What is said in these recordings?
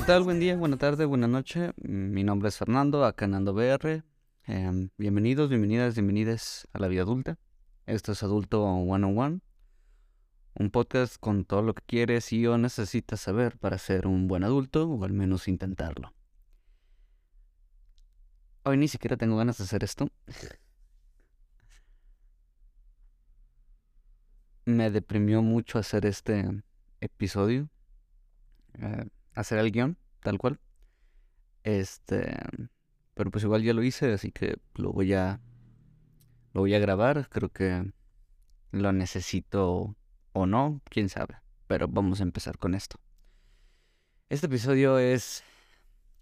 ¿Qué tal? Buen día, buena tarde, buena noche. Mi nombre es Fernando, acá en Ando BR. Em, bienvenidos, bienvenidas, bienvenidas a la vida adulta. Esto es Adulto One on One, un podcast con todo lo que quieres y o necesitas saber para ser un buen adulto o al menos intentarlo. Hoy ni siquiera tengo ganas de hacer esto. Me deprimió mucho hacer este episodio. Eh, hacer el guion, tal cual. Este. Pero pues igual ya lo hice, así que lo voy a. Lo voy a grabar. Creo que lo necesito o no, quién sabe. Pero vamos a empezar con esto. Este episodio es.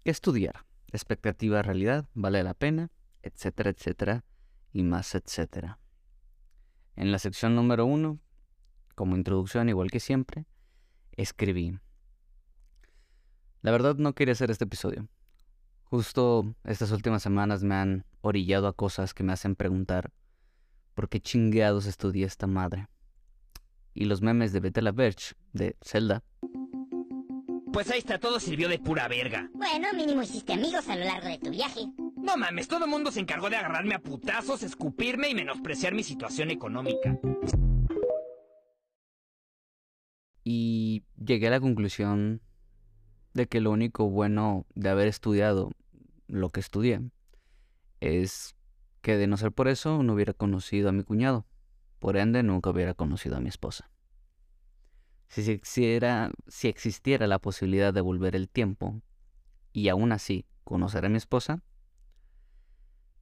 ¿Qué estudiar? Expectativa, realidad, vale la pena, etcétera, etcétera, y más, etcétera. En la sección número uno, como introducción, igual que siempre, escribí. La verdad no quería hacer este episodio. Justo estas últimas semanas me han orillado a cosas que me hacen preguntar por qué chingados estudié esta madre. Y los memes de Beta la Verge, de Zelda, Pues ahí está, todo sirvió de pura verga. Bueno, mínimo hiciste amigos a lo largo de tu viaje. No mames, todo el mundo se encargó de agarrarme a putazos, escupirme y menospreciar mi situación económica. y llegué a la conclusión de que lo único bueno de haber estudiado lo que estudié es que de no ser por eso no hubiera conocido a mi cuñado. Por ende, nunca hubiera conocido a mi esposa. Si existiera, si existiera la posibilidad de volver el tiempo y aún así conocer a mi esposa,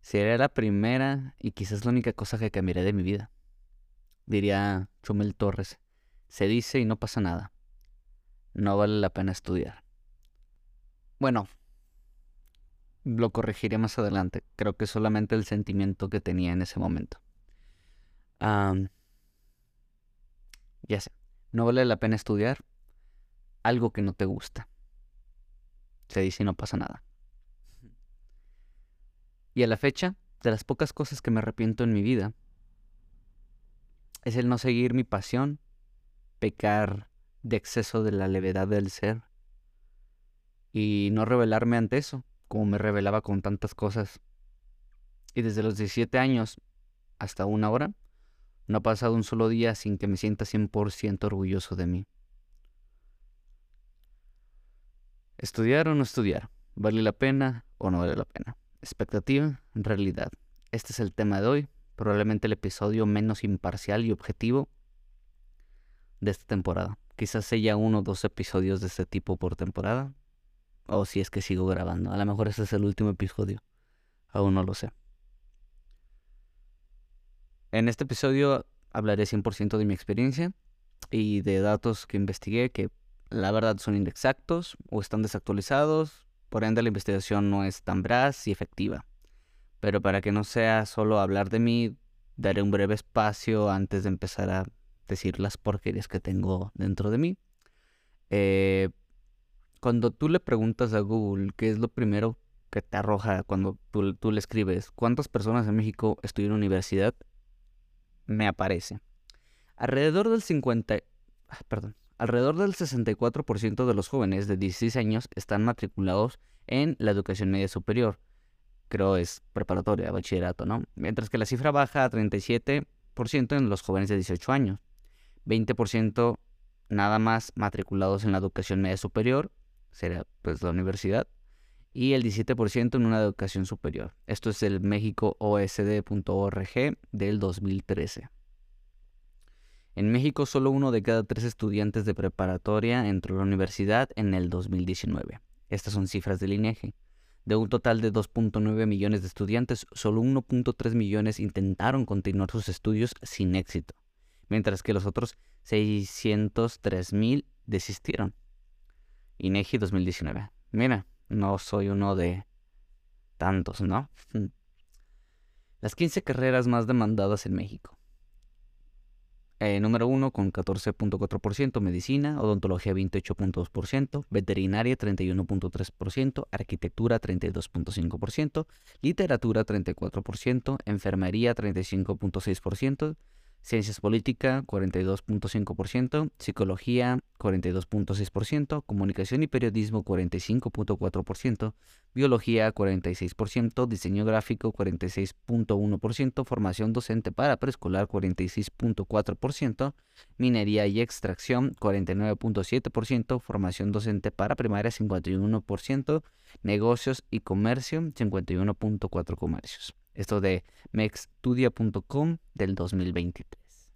sería la primera y quizás la única cosa que cambiaría de mi vida. Diría Chumel Torres, se dice y no pasa nada. No vale la pena estudiar. Bueno, lo corregiré más adelante. Creo que solamente el sentimiento que tenía en ese momento. Ya sé, no vale la pena estudiar algo que no te gusta. Se dice y no pasa nada. Y a la fecha, de las pocas cosas que me arrepiento en mi vida, es el no seguir mi pasión, pecar de exceso de la levedad del ser y no rebelarme ante eso, como me rebelaba con tantas cosas. Y desde los 17 años hasta una hora, no ha pasado un solo día sin que me sienta 100% orgulloso de mí. Estudiar o no estudiar, ¿vale la pena o no vale la pena? Expectativa, realidad. Este es el tema de hoy, probablemente el episodio menos imparcial y objetivo de esta temporada. Quizás sea uno o dos episodios de este tipo por temporada, o si es que sigo grabando. A lo mejor este es el último episodio. Aún no lo sé. En este episodio hablaré 100% de mi experiencia y de datos que investigué que la verdad son inexactos o están desactualizados. Por ende la investigación no es tan veraz y efectiva. Pero para que no sea solo hablar de mí, daré un breve espacio antes de empezar a decir las porquerías que tengo dentro de mí. Eh, cuando tú le preguntas a Google qué es lo primero que te arroja cuando tú, tú le escribes cuántas personas en México estudian en universidad, me aparece. Alrededor del 50, ah, perdón, alrededor del 64% de los jóvenes de 16 años están matriculados en la educación media superior. Creo es preparatoria, bachillerato, ¿no? Mientras que la cifra baja a 37% en los jóvenes de 18 años. 20% nada más matriculados en la educación media superior, sería pues la universidad, y el 17% en una educación superior. Esto es el México OSD.org del 2013. En México solo uno de cada tres estudiantes de preparatoria entró a la universidad en el 2019. Estas son cifras del INEGI. De un total de 2.9 millones de estudiantes, solo 1.3 millones intentaron continuar sus estudios sin éxito mientras que los otros 603 mil desistieron. INEGI 2019. Mira, no soy uno de tantos, ¿no? Las 15 carreras más demandadas en México. Eh, número 1 con 14.4%, medicina, odontología 28.2%, veterinaria 31.3%, arquitectura 32.5%, literatura 34%, enfermería 35.6%, Ciencias Política, 42.5%, Psicología, 42.6%, Comunicación y Periodismo, 45.4%, Biología, 46%, Diseño Gráfico, 46.1%, Formación Docente para Preescolar, 46.4%, Minería y Extracción, 49.7%, Formación Docente para Primaria, 51%, Negocios y Comercio, 51.4 comercios. Esto de mexstudia.com del 2023.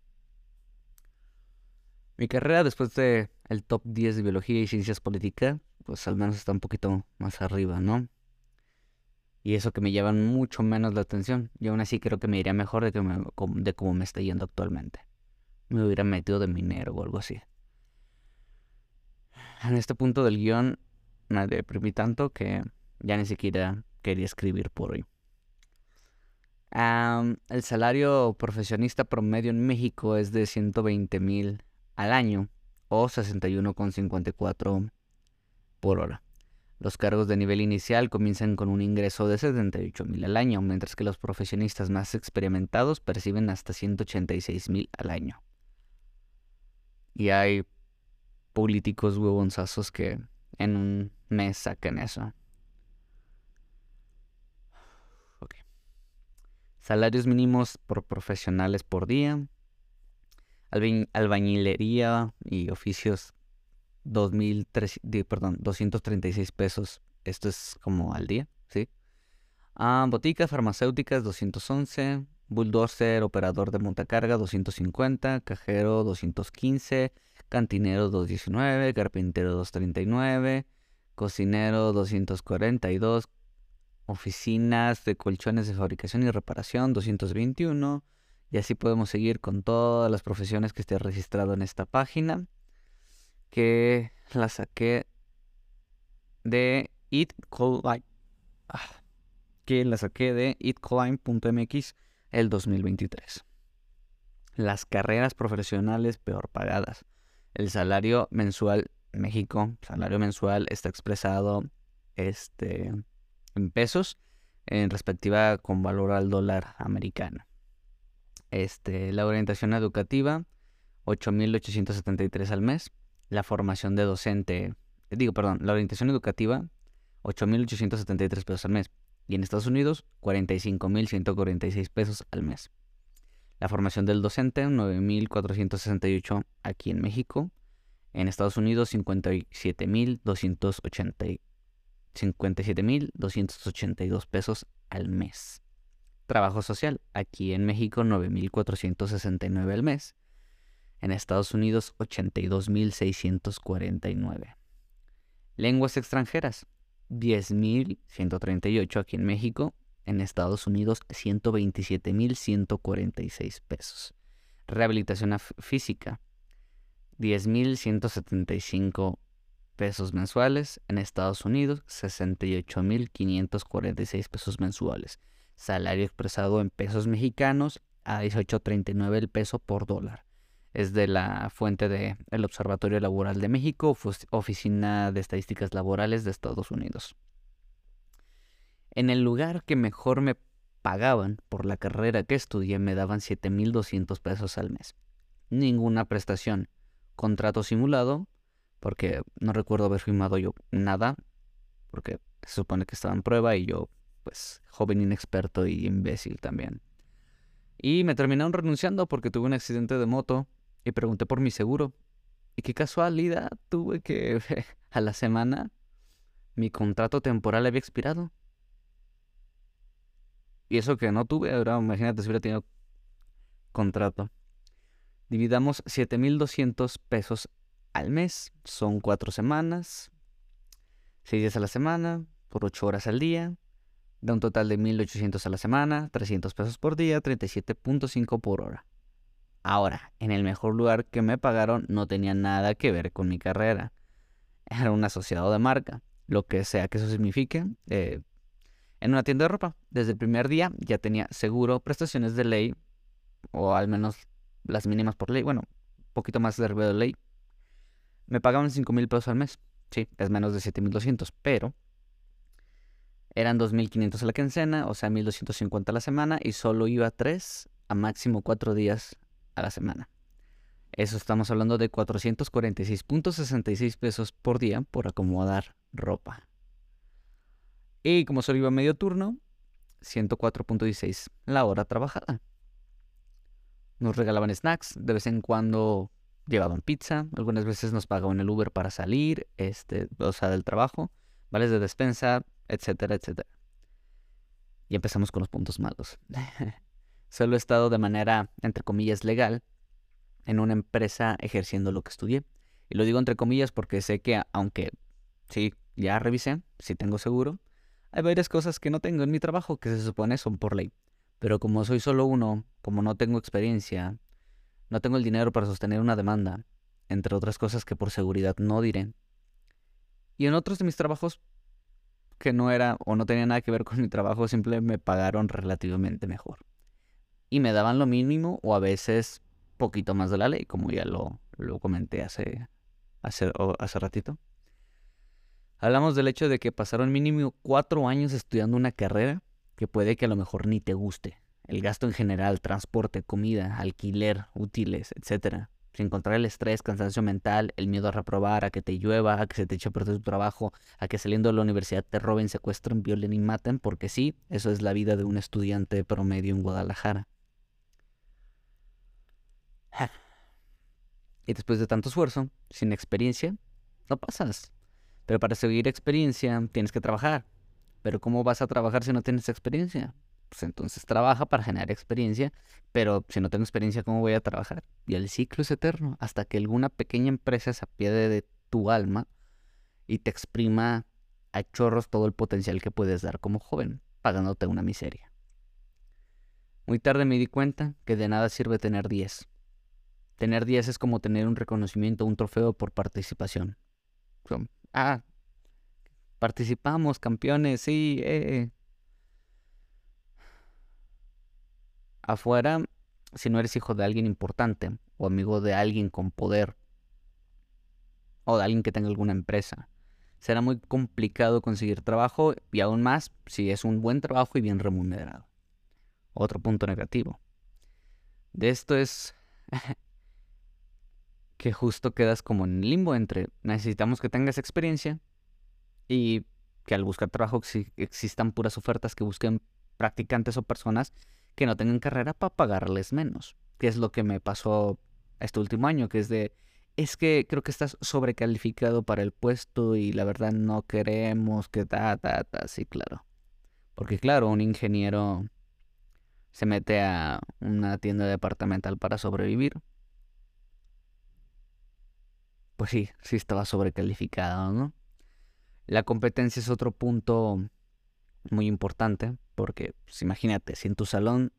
Mi carrera después de el top 10 de biología y ciencias políticas, pues al menos está un poquito más arriba, ¿no? Y eso que me llevan mucho menos la atención. Y aún así creo que me iría mejor de, que de cómo me está yendo actualmente. Me hubiera metido de minero o algo así. En este punto del guion me deprimí tanto que ya ni siquiera quería escribir por hoy el salario profesionista promedio en México es de 120 mil al año o 61,54 por hora. Los cargos de nivel inicial comienzan con un ingreso de 78 mil al año, mientras que los profesionistas más experimentados perciben hasta 186 mil al año. Y hay políticos huevonzazos que en un mes sacan eso. Salarios mínimos por profesionales por día, albañilería y oficios perdón, 236 pesos. Esto es como al día, ¿sí? Ah, boticas farmacéuticas 211, bulldozer, operador de montacarga 250, cajero 215, cantinero 219, carpintero 239, cocinero 242, oficinas de colchones de fabricación y reparación 221 y así podemos seguir con todas las profesiones que esté registrado en esta página que la saqué de itcoline ah, que la saqué de itcoline.mx el 2023 las carreras profesionales peor pagadas. El salario mensual México salario mensual está expresado este en pesos en respectiva con valor al dólar americano. Este, la orientación educativa, 8.873 al mes. La formación de docente, eh, digo, perdón, la orientación educativa, 8.873 pesos al mes. Y en Estados Unidos, 45.146 pesos al mes. La formación del docente, 9.468 aquí en México. En Estados Unidos, 57.280 57.282 pesos al mes. Trabajo social, aquí en México 9.469 al mes. En Estados Unidos 82.649. Lenguas extranjeras, 10.138 aquí en México. En Estados Unidos 127.146 pesos. Rehabilitación física, 10.175 pesos mensuales. En Estados Unidos, 68.546 pesos mensuales. Salario expresado en pesos mexicanos a 18.39 el peso por dólar. Es de la fuente del el Observatorio Laboral de México, Oficina de Estadísticas Laborales de Estados Unidos. En el lugar que mejor me pagaban por la carrera que estudié me daban 7.200 pesos al mes. Ninguna prestación. Contrato simulado, porque no recuerdo haber firmado yo nada, porque se supone que estaba en prueba y yo, pues, joven inexperto y imbécil también. Y me terminaron renunciando porque tuve un accidente de moto y pregunté por mi seguro. Y qué casualidad tuve que a la semana mi contrato temporal había expirado. Y eso que no tuve, ahora imagínate si hubiera tenido contrato. Dividamos 7.200 pesos al mes. Son cuatro semanas, seis días a la semana, por ocho horas al día. Da un total de 1.800 a la semana, 300 pesos por día, 37.5 por hora. Ahora, en el mejor lugar que me pagaron no tenía nada que ver con mi carrera. Era un asociado de marca, lo que sea que eso signifique. Eh, en una tienda de ropa, desde el primer día ya tenía seguro, prestaciones de ley, o al menos las mínimas por ley, bueno, poquito más de de ley, me pagaban 5 mil pesos al mes. Sí, es menos de 7200, pero eran 2500 a la quincena, o sea, 1250 a la semana, y solo iba 3 a máximo 4 días a la semana. Eso estamos hablando de 446.66 pesos por día por acomodar ropa. Y como solo iba medio turno, 104.16 la hora trabajada. Nos regalaban snacks, de vez en cuando llevaban pizza, algunas veces nos pagaban el Uber para salir, este, o sea, del trabajo, vales de despensa, etcétera, etcétera. Y empezamos con los puntos malos. Solo he estado de manera, entre comillas, legal en una empresa ejerciendo lo que estudié. Y lo digo entre comillas porque sé que aunque sí, ya revisé, sí tengo seguro, hay varias cosas que no tengo en mi trabajo que se supone son por ley. Pero como soy solo uno, como no tengo experiencia, no tengo el dinero para sostener una demanda, entre otras cosas que por seguridad no diré. Y en otros de mis trabajos que no era o no tenía nada que ver con mi trabajo, simplemente me pagaron relativamente mejor. Y me daban lo mínimo o a veces poquito más de la ley, como ya lo, lo comenté hace, hace, hace ratito. Hablamos del hecho de que pasaron mínimo cuatro años estudiando una carrera que puede que a lo mejor ni te guste. El gasto en general, transporte, comida, alquiler, útiles, etc. Sin encontrar el estrés, cansancio mental, el miedo a reprobar, a que te llueva, a que se te eche a perder tu trabajo, a que saliendo de la universidad te roben, secuestren, violen y maten, porque sí, eso es la vida de un estudiante promedio en Guadalajara. Y después de tanto esfuerzo, sin experiencia, no pasas. Pero para seguir experiencia tienes que trabajar. Pero ¿cómo vas a trabajar si no tienes experiencia? Pues entonces trabaja para generar experiencia, pero si no tengo experiencia, ¿cómo voy a trabajar? Y el ciclo es eterno, hasta que alguna pequeña empresa se apiade de tu alma y te exprima a chorros todo el potencial que puedes dar como joven, pagándote una miseria. Muy tarde me di cuenta que de nada sirve tener 10. Tener 10 es como tener un reconocimiento, un trofeo por participación. ah, participamos, campeones, sí. Eh. Afuera, si no eres hijo de alguien importante o amigo de alguien con poder o de alguien que tenga alguna empresa, será muy complicado conseguir trabajo y aún más si es un buen trabajo y bien remunerado. Otro punto negativo. De esto es que justo quedas como en limbo entre necesitamos que tengas experiencia y que al buscar trabajo existan puras ofertas que busquen practicantes o personas que no tengan carrera para pagarles menos. Que es lo que me pasó este último año, que es de, es que creo que estás sobrecalificado para el puesto y la verdad no queremos que ta, ta, ta, sí, claro. Porque claro, un ingeniero se mete a una tienda departamental para sobrevivir pues sí, sí estaba sobrecalificado, ¿no? La competencia es otro punto muy importante, porque pues, imagínate, si en tu salón,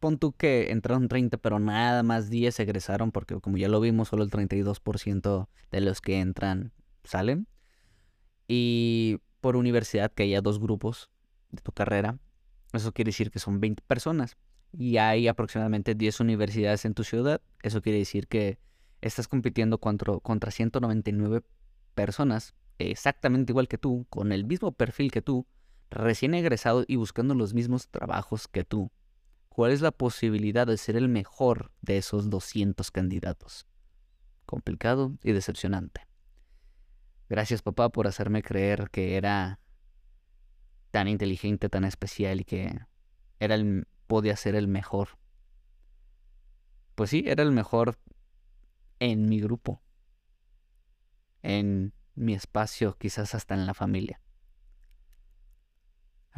pon tú que entraron 30, pero nada más 10 egresaron, porque como ya lo vimos, solo el 32% de los que entran salen. Y por universidad, que haya dos grupos de tu carrera, eso quiere decir que son 20 personas. Y hay aproximadamente 10 universidades en tu ciudad. Eso quiere decir que estás compitiendo contra, contra 199 personas exactamente igual que tú, con el mismo perfil que tú, recién egresado y buscando los mismos trabajos que tú. ¿Cuál es la posibilidad de ser el mejor de esos 200 candidatos? Complicado y decepcionante. Gracias papá por hacerme creer que era tan inteligente, tan especial y que era el, podía ser el mejor. Pues sí, era el mejor en mi grupo, en mi espacio, quizás hasta en la familia.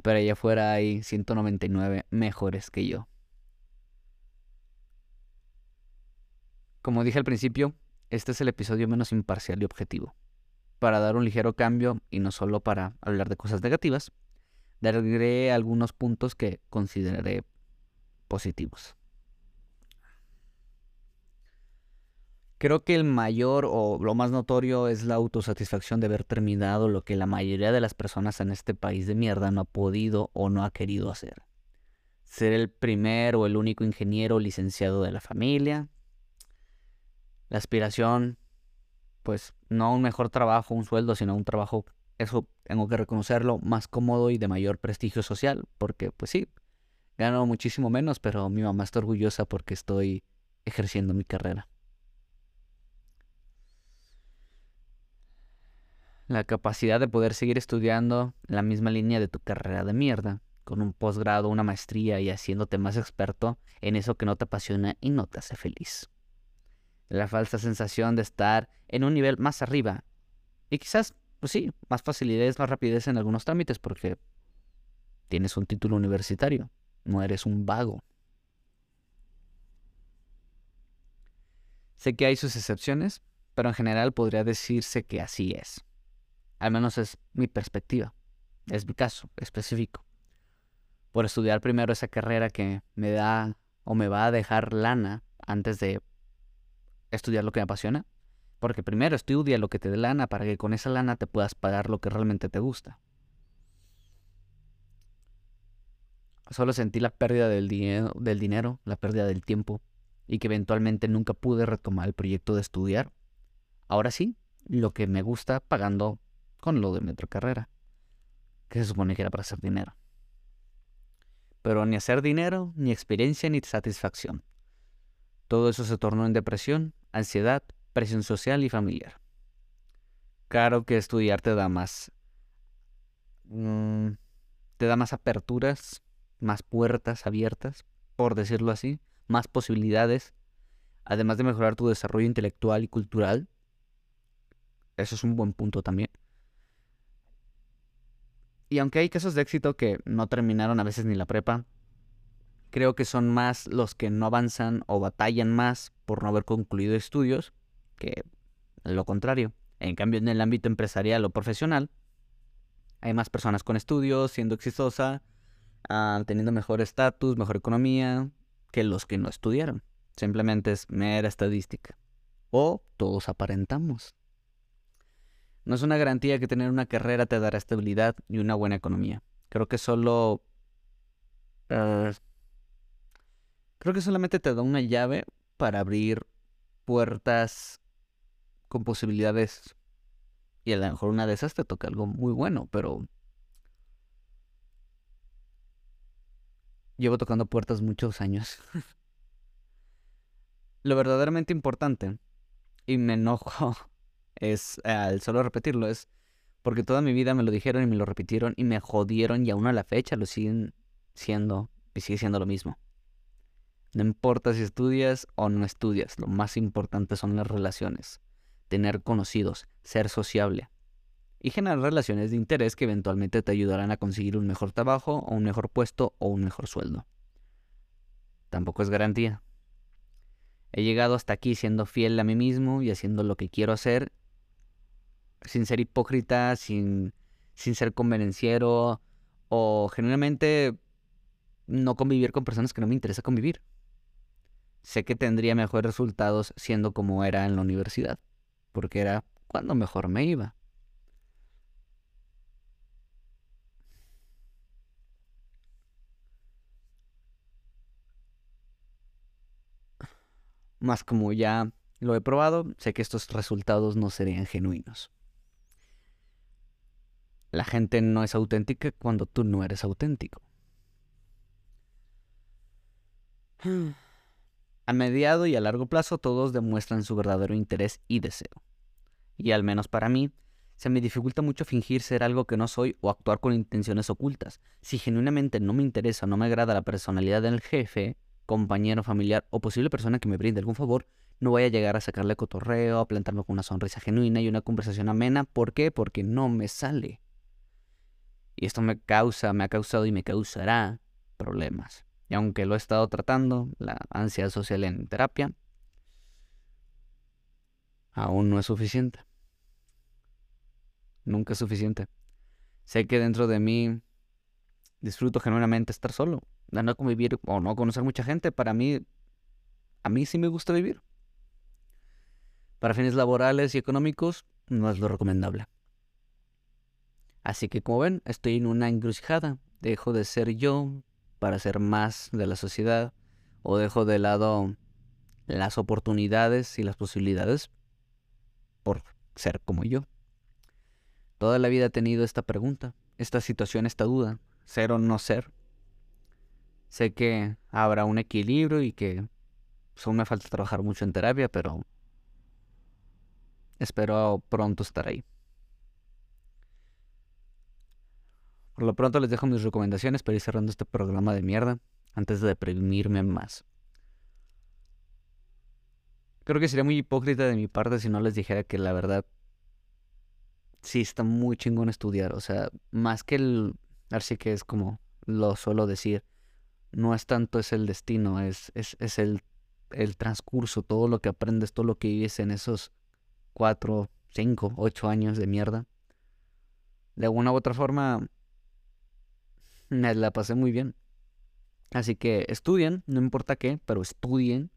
Pero allá afuera hay 199 mejores que yo. Como dije al principio, este es el episodio menos imparcial y objetivo. Para dar un ligero cambio y no solo para hablar de cosas negativas, daré algunos puntos que consideraré positivos. Creo que el mayor o lo más notorio es la autosatisfacción de haber terminado lo que la mayoría de las personas en este país de mierda no ha podido o no ha querido hacer. Ser el primer o el único ingeniero licenciado de la familia. La aspiración, pues no a un mejor trabajo, un sueldo, sino a un trabajo, eso tengo que reconocerlo, más cómodo y de mayor prestigio social, porque pues sí, gano muchísimo menos, pero mi mamá está orgullosa porque estoy ejerciendo mi carrera. La capacidad de poder seguir estudiando la misma línea de tu carrera de mierda, con un posgrado, una maestría y haciéndote más experto en eso que no te apasiona y no te hace feliz. La falsa sensación de estar en un nivel más arriba. Y quizás, pues sí, más facilidades, más rapidez en algunos trámites porque tienes un título universitario, no eres un vago. Sé que hay sus excepciones, pero en general podría decirse que así es. Al menos es mi perspectiva, es mi caso específico. Por estudiar primero esa carrera que me da o me va a dejar lana antes de estudiar lo que me apasiona. Porque primero estudia lo que te dé lana para que con esa lana te puedas pagar lo que realmente te gusta. Solo sentí la pérdida del dinero, del dinero, la pérdida del tiempo, y que eventualmente nunca pude retomar el proyecto de estudiar. Ahora sí, lo que me gusta pagando con lo de mi otra carrera, que se supone que era para hacer dinero. Pero ni hacer dinero, ni experiencia, ni satisfacción. Todo eso se tornó en depresión, ansiedad, presión social y familiar. Claro que estudiar te da más... Mm, te da más aperturas más puertas abiertas, por decirlo así, más posibilidades, además de mejorar tu desarrollo intelectual y cultural. Eso es un buen punto también. Y aunque hay casos de éxito que no terminaron a veces ni la prepa, creo que son más los que no avanzan o batallan más por no haber concluido estudios que lo contrario. En cambio, en el ámbito empresarial o profesional, hay más personas con estudios, siendo exitosa, Ah, teniendo mejor estatus, mejor economía que los que no estudiaron. Simplemente es mera estadística. O todos aparentamos. No es una garantía que tener una carrera te dará estabilidad y una buena economía. Creo que solo... Ah, creo que solamente te da una llave para abrir puertas con posibilidades. Y a lo mejor una de esas te toca algo muy bueno, pero Llevo tocando puertas muchos años. Lo verdaderamente importante, y me enojo, es al solo repetirlo, es porque toda mi vida me lo dijeron y me lo repitieron y me jodieron y aún a la fecha lo siguen siendo y sigue siendo lo mismo. No importa si estudias o no estudias, lo más importante son las relaciones, tener conocidos, ser sociable, y generar relaciones de interés que eventualmente te ayudarán a conseguir un mejor trabajo o un mejor puesto o un mejor sueldo. Tampoco es garantía. He llegado hasta aquí siendo fiel a mí mismo y haciendo lo que quiero hacer, sin ser hipócrita, sin, sin ser convenenciero o genuinamente no convivir con personas que no me interesa convivir. Sé que tendría mejores resultados siendo como era en la universidad, porque era cuando mejor me iba. Más como ya lo he probado, sé que estos resultados no serían genuinos. La gente no es auténtica cuando tú no eres auténtico. A mediado y a largo plazo todos demuestran su verdadero interés y deseo. Y al menos para mí, se me dificulta mucho fingir ser algo que no soy o actuar con intenciones ocultas. Si genuinamente no me interesa o no me agrada la personalidad del jefe, compañero, familiar o posible persona que me brinde algún favor, no voy a llegar a sacarle cotorreo, a plantarme con una sonrisa genuina y una conversación amena. ¿Por qué? Porque no me sale. Y esto me causa, me ha causado y me causará problemas. Y aunque lo he estado tratando, la ansiedad social en terapia, aún no es suficiente. Nunca es suficiente. Sé que dentro de mí disfruto genuinamente estar solo de no convivir o no conocer mucha gente, para mí, a mí sí me gusta vivir. Para fines laborales y económicos, no es lo recomendable. Así que como ven, estoy en una encrucijada. Dejo de ser yo para ser más de la sociedad o dejo de lado las oportunidades y las posibilidades por ser como yo. Toda la vida he tenido esta pregunta, esta situación, esta duda, ser o no ser. Sé que habrá un equilibrio y que Aún me falta trabajar mucho en terapia, pero espero pronto estar ahí. Por lo pronto les dejo mis recomendaciones para ir cerrando este programa de mierda antes de deprimirme más. Creo que sería muy hipócrita de mi parte si no les dijera que la verdad sí está muy chingón estudiar. O sea, más que el. Así que es como lo suelo decir. No es tanto es el destino, es, es, es el, el transcurso, todo lo que aprendes, todo lo que vives en esos cuatro, cinco, ocho años de mierda. De alguna u otra forma, la pasé muy bien. Así que estudien, no importa qué, pero estudien.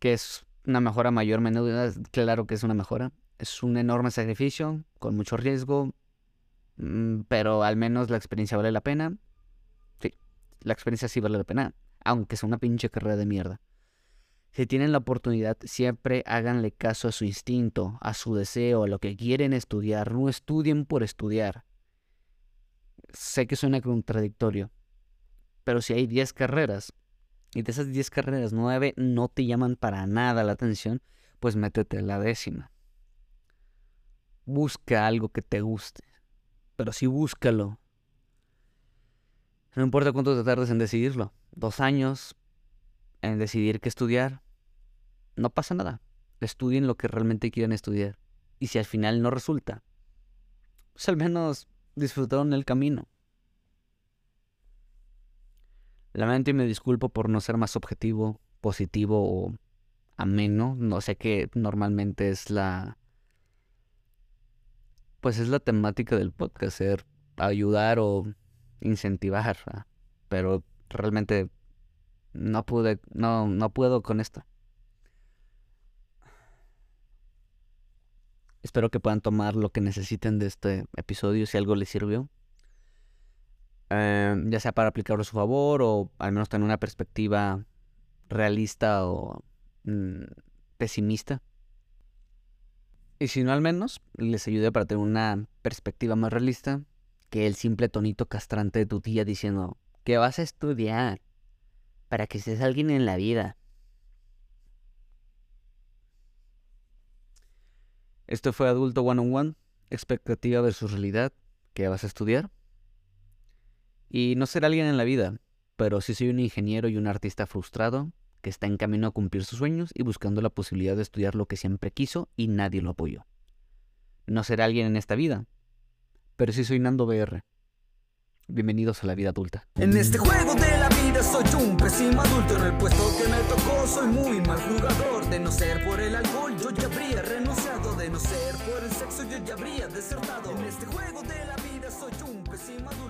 Que es una mejora mayor, menor, claro que es una mejora. Es un enorme sacrificio, con mucho riesgo, mm, pero al menos la experiencia vale la pena. Sí, la experiencia sí vale la pena, aunque sea una pinche carrera de mierda. Si tienen la oportunidad, siempre háganle caso a su instinto, a su deseo, a lo que quieren estudiar. No estudien por estudiar. Sé que suena contradictorio, pero si hay 10 carreras y de esas 10 carreras 9 no te llaman para nada la atención, pues métete la décima. Busca algo que te guste, pero sí búscalo. No importa cuánto te tardes en decidirlo, dos años en decidir qué estudiar, no pasa nada. Estudien lo que realmente quieren estudiar. Y si al final no resulta, pues al menos disfrutaron el camino. Lamento y me disculpo por no ser más objetivo, positivo o ameno. No sé qué normalmente es la. Pues es la temática del podcast, ser ayudar o incentivar. Pero realmente no pude, no, no puedo con esto. Espero que puedan tomar lo que necesiten de este episodio si algo les sirvió. Em, ya sea para aplicarlo a su favor o al menos tener una perspectiva realista o mm, pesimista. Y si no, al menos les ayude para tener una perspectiva más realista que el simple tonito castrante de tu tía diciendo que vas a estudiar para que seas alguien en la vida. Esto fue Adulto One on One, expectativa versus realidad, que vas a estudiar. Y no ser alguien en la vida, pero sí soy un ingeniero y un artista frustrado que está en camino a cumplir sus sueños y buscando la posibilidad de estudiar lo que siempre quiso y nadie lo apoyó. No ser alguien en esta vida, pero sí soy Nando BR. Bienvenidos a la vida adulta. En este juego de la vida soy un pésimo adulto. En el puesto que me tocó soy muy mal jugador. De no ser por el alcohol, yo ya habría renunciado ser por el sexo yo ya habría desertado. En este juego de la vida soy un pésimo adulto.